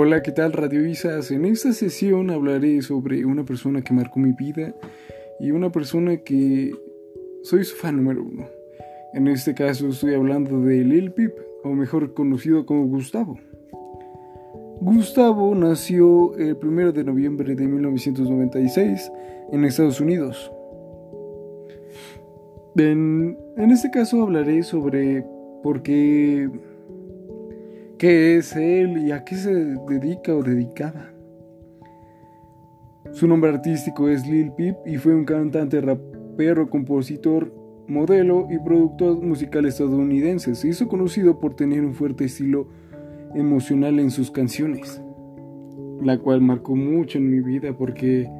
Hola, ¿qué tal Radio Isas? En esta sesión hablaré sobre una persona que marcó mi vida y una persona que soy su fan número uno. En este caso estoy hablando de Lil Peep, o mejor conocido como Gustavo. Gustavo nació el 1 de noviembre de 1996 en Estados Unidos. En, en este caso hablaré sobre por qué qué es él y a qué se dedica o dedicaba. Su nombre artístico es Lil Peep y fue un cantante, rapero, compositor, modelo y productor musical estadounidense. Se hizo conocido por tener un fuerte estilo emocional en sus canciones, la cual marcó mucho en mi vida porque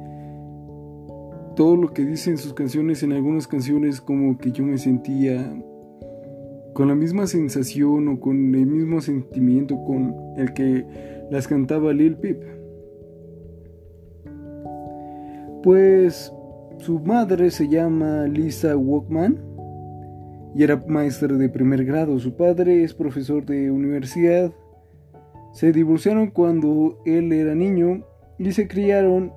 todo lo que dice en sus canciones, en algunas canciones como que yo me sentía con la misma sensación o con el mismo sentimiento con el que las cantaba Lil Peep. Pues su madre se llama Lisa Walkman y era maestra de primer grado. Su padre es profesor de universidad. Se divorciaron cuando él era niño y se criaron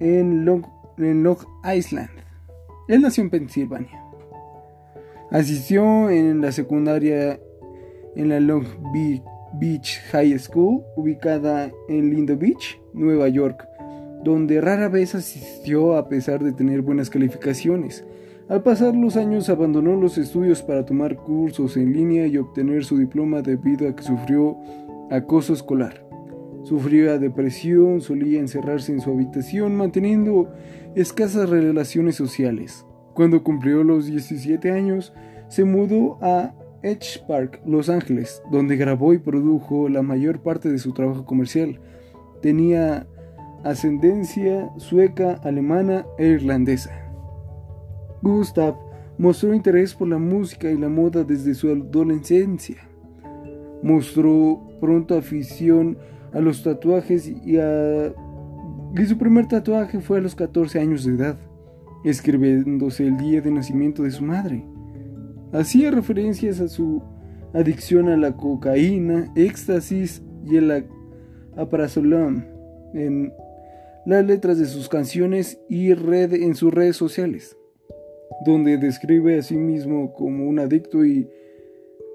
en Long, en Long Island. Él nació en Pensilvania. Asistió en la secundaria en la Long Beach High School, ubicada en Lindo Beach, Nueva York, donde rara vez asistió a pesar de tener buenas calificaciones. Al pasar los años abandonó los estudios para tomar cursos en línea y obtener su diploma debido a que sufrió acoso escolar. Sufría depresión, solía encerrarse en su habitación manteniendo escasas relaciones sociales. Cuando cumplió los 17 años, se mudó a Edge Park, Los Ángeles, donde grabó y produjo la mayor parte de su trabajo comercial. Tenía ascendencia sueca, alemana e irlandesa. Gustav mostró interés por la música y la moda desde su adolescencia. Mostró pronto afición a los tatuajes y, a... y su primer tatuaje fue a los 14 años de edad escribiéndose el día de nacimiento de su madre. Hacía referencias a su adicción a la cocaína, éxtasis y el aprazolón en las letras de sus canciones y en sus redes sociales, donde describe a sí mismo como un adicto y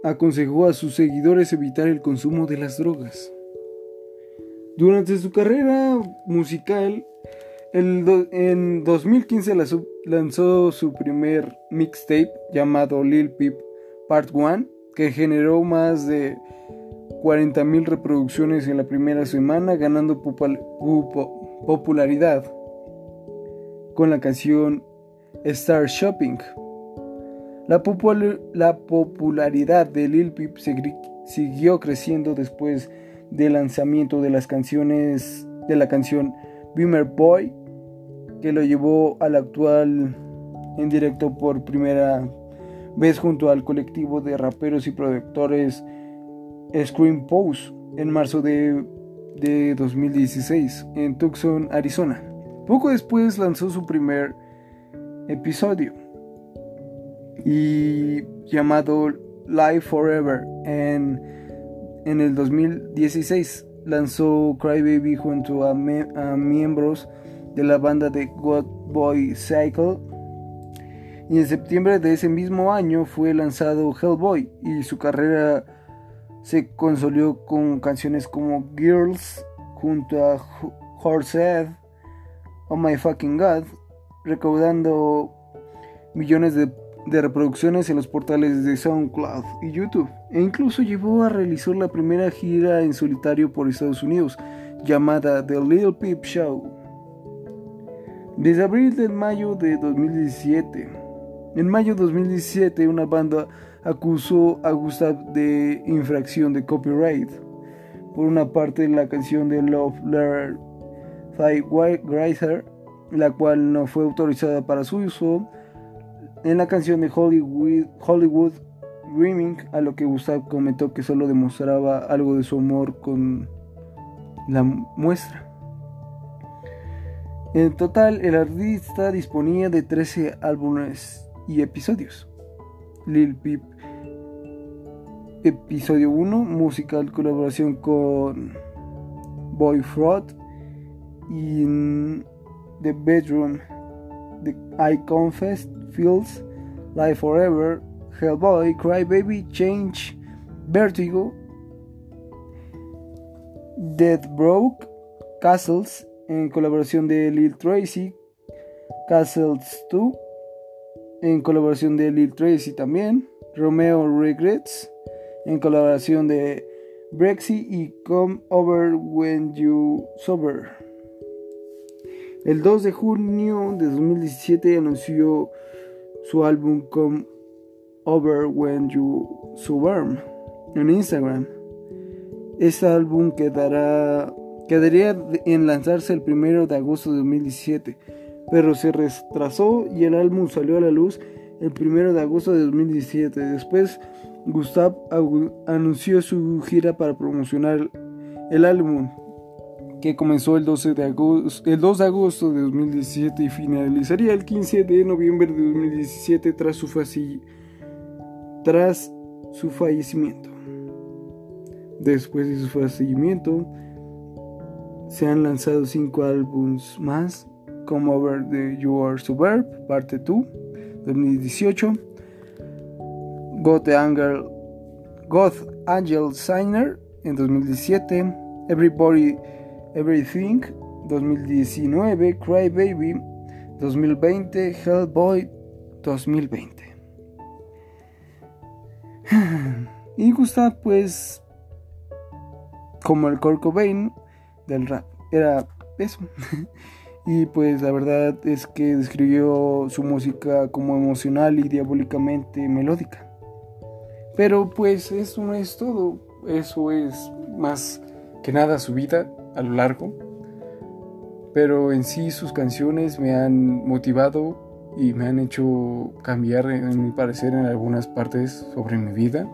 aconsejó a sus seguidores evitar el consumo de las drogas. Durante su carrera musical, en 2015 lanzó su primer mixtape llamado Lil Peep Part 1, que generó más de 40.000 reproducciones en la primera semana, ganando popularidad con la canción Star Shopping. La, la popularidad de Lil Peep siguió creciendo después del lanzamiento de las canciones de la canción Beamer Boy que lo llevó al actual en directo por primera vez junto al colectivo de raperos y productores Scream Pose en marzo de, de 2016 en Tucson, Arizona. Poco después lanzó su primer episodio y llamado Live Forever en, en el 2016 lanzó Crybaby junto a, a miembros de la banda de God Boy Cycle. Y en septiembre de ese mismo año fue lanzado Hellboy y su carrera se consolidó con canciones como Girls junto a Horsehead, Oh My Fucking God, recaudando millones de, de, reproducciones en los portales de SoundCloud y YouTube, e incluso llevó a realizar la primera gira en solitario por Estados Unidos, llamada The Little Peep Show desde abril de mayo de 2017. En mayo de 2017 una banda acusó a Gustav de infracción de copyright por una parte la canción de Love Letter Grazer, la cual no fue autorizada para su uso en la canción de Hollywood, Hollywood Dreaming, a lo que Gustav comentó que solo demostraba algo de su amor con la muestra. En total, el artista disponía de 13 álbumes y episodios. Lil Peep, episodio 1, musical colaboración con Boy Fraud in the Bedroom, the I Confess, Feels, Life Forever, Hellboy, Cry Baby, Change, Vertigo, Dead Broke, Castles, en colaboración de Lil Tracy, Castles 2, en colaboración de Lil Tracy también, Romeo Regrets, en colaboración de Brexit y Come Over When You Sober. El 2 de junio de 2017 anunció su álbum Come Over When You Sober en Instagram. Este álbum quedará, quedaría en lanzarse el 1 de agosto de 2017, pero se retrasó y el álbum salió a la luz el 1 de agosto de 2017. Después Gustav anunció su gira para promocionar el álbum, que comenzó el, 12 de agosto, el 2 de agosto de 2017 y finalizaría el 15 de noviembre de 2017 tras su, tras su fallecimiento. Después de su fallecimiento, se han lanzado cinco álbumes más, como Over the You Are Suburb, parte 2, 2018. God Angel, God Angel Signer en 2017, Everybody Everything 2019, Cry Baby 2020, Hellboy 2020. Y gusta pues como el Kurt Cobain del rap, era eso. y pues la verdad es que describió su música como emocional y diabólicamente melódica. Pero pues eso no es todo, eso es más que nada su vida a lo largo. Pero en sí sus canciones me han motivado y me han hecho cambiar en mi parecer en algunas partes sobre mi vida.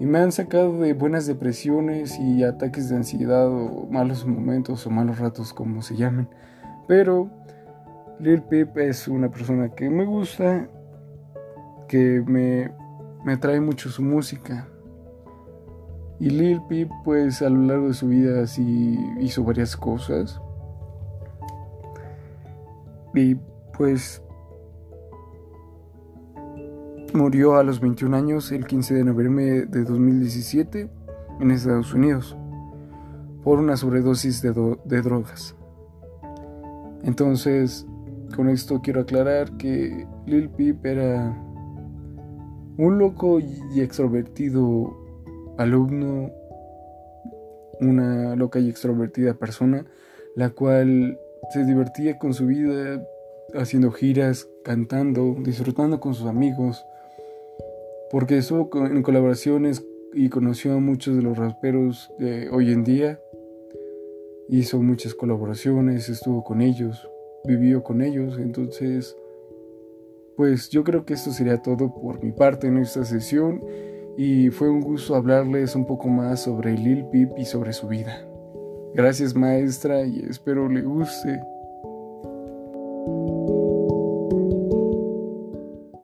Y me han sacado de buenas depresiones y ataques de ansiedad o malos momentos o malos ratos como se llamen. Pero Lil Peep es una persona que me gusta, que me me atrae mucho su música. Y Lil Peep, pues a lo largo de su vida sí hizo varias cosas. Y pues murió a los 21 años el 15 de noviembre de 2017 en Estados Unidos por una sobredosis de, drogas. Entonces, con esto quiero aclarar que Lil Peep era un loco y extrovertido alumno, una loca y extrovertida persona, la cual se divertía con su vida haciendo giras, cantando, disfrutando con sus amigos, porque estuvo en colaboraciones y conoció a muchos de los raperos de hoy en día, hizo muchas colaboraciones, estuvo con ellos, vivió con ellos, entonces pues yo creo que esto sería todo por mi parte en esta sesión y fue un gusto hablarles un poco más sobre Lil Pip y sobre su vida. Gracias maestra y espero le guste.